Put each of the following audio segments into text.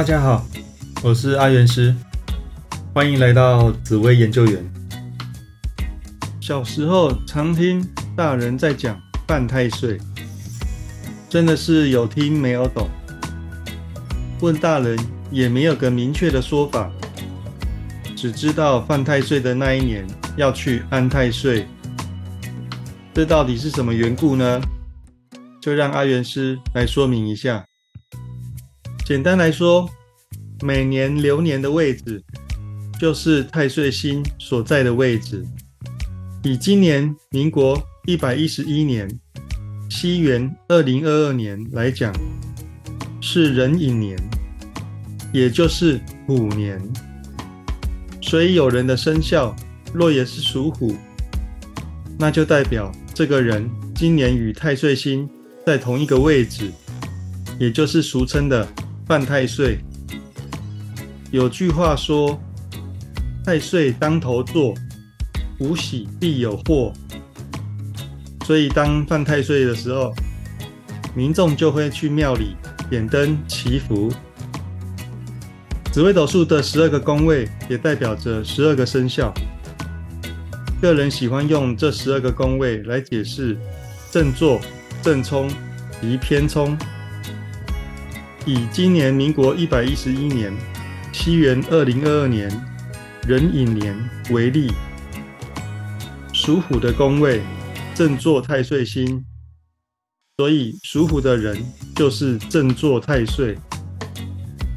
大家好，我是阿元师，欢迎来到紫薇研究员。小时候常听大人在讲犯太岁，真的是有听没有懂。问大人也没有个明确的说法，只知道犯太岁的那一年要去安太岁。这到底是什么缘故呢？就让阿元师来说明一下。简单来说，每年流年的位置就是太岁星所在的位置。以今年民国一百一十一年，西元二零二二年来讲，是壬寅年，也就是虎年。所以有人的生肖若也是属虎，那就代表这个人今年与太岁星在同一个位置，也就是俗称的。犯太岁，有句话说：“太岁当头坐，无喜必有祸。”所以当犯太岁的时候，民众就会去庙里点灯祈福。紫微斗数的十二个宫位也代表着十二个生肖。个人喜欢用这十二个宫位来解释正坐、正冲及偏冲。以今年民国一百一十一年，西元二零二二年壬寅年为例，属虎的宫位正坐太岁星，所以属虎的人就是正坐太岁。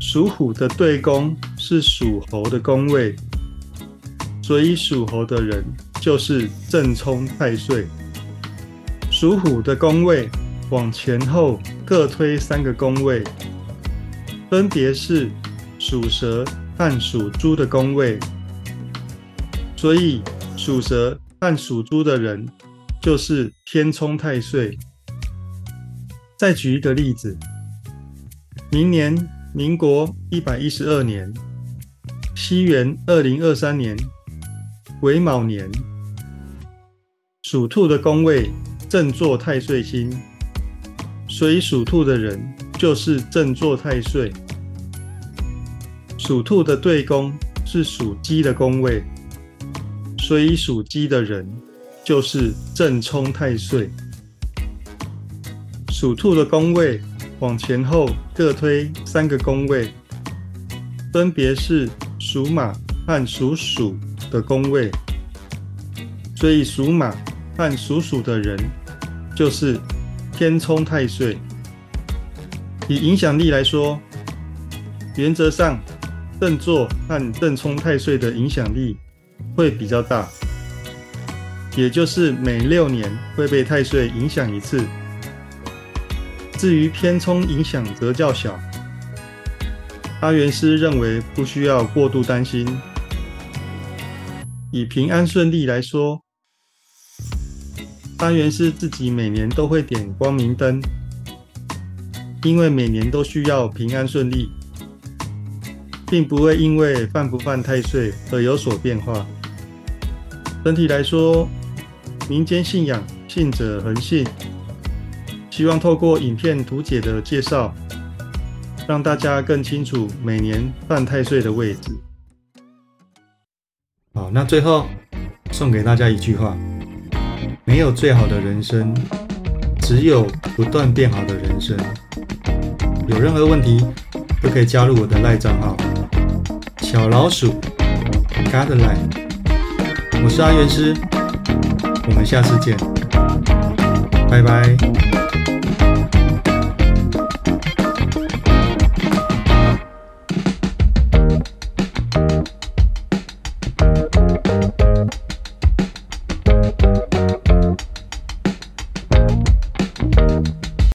属虎的对宫是属猴的宫位，所以属猴的人就是正冲太岁。属虎的宫位往前后各推三个宫位。分别是属蛇和属猪的宫位，所以属蛇和属猪的人就是天冲太岁。再举一个例子，明年民国一百一十二年，西元二零二三年癸卯年，属兔的宫位正坐太岁星，所以属兔的人就是正坐太岁。属兔的对宫是属鸡的宫位，所以属鸡的人就是正冲太岁。属兔的宫位往前后各推三个宫位，分别是属马和属鼠的宫位，所以属马和属鼠的人就是天冲太岁。以影响力来说，原则上。正坐和正冲太岁的影响力会比较大，也就是每六年会被太岁影响一次。至于偏冲影响则较小。阿元师认为不需要过度担心。以平安顺利来说，阿元师自己每年都会点光明灯，因为每年都需要平安顺利。并不会因为犯不犯太岁而有所变化。整体来说，民间信仰信者恒信。希望透过影片图解的介绍，让大家更清楚每年犯太岁的位置。好，那最后送给大家一句话：没有最好的人生，只有不断变好的人生。有任何问题，都可以加入我的赖账号。小老鼠，Godline，我是阿元师，我们下次见，拜拜。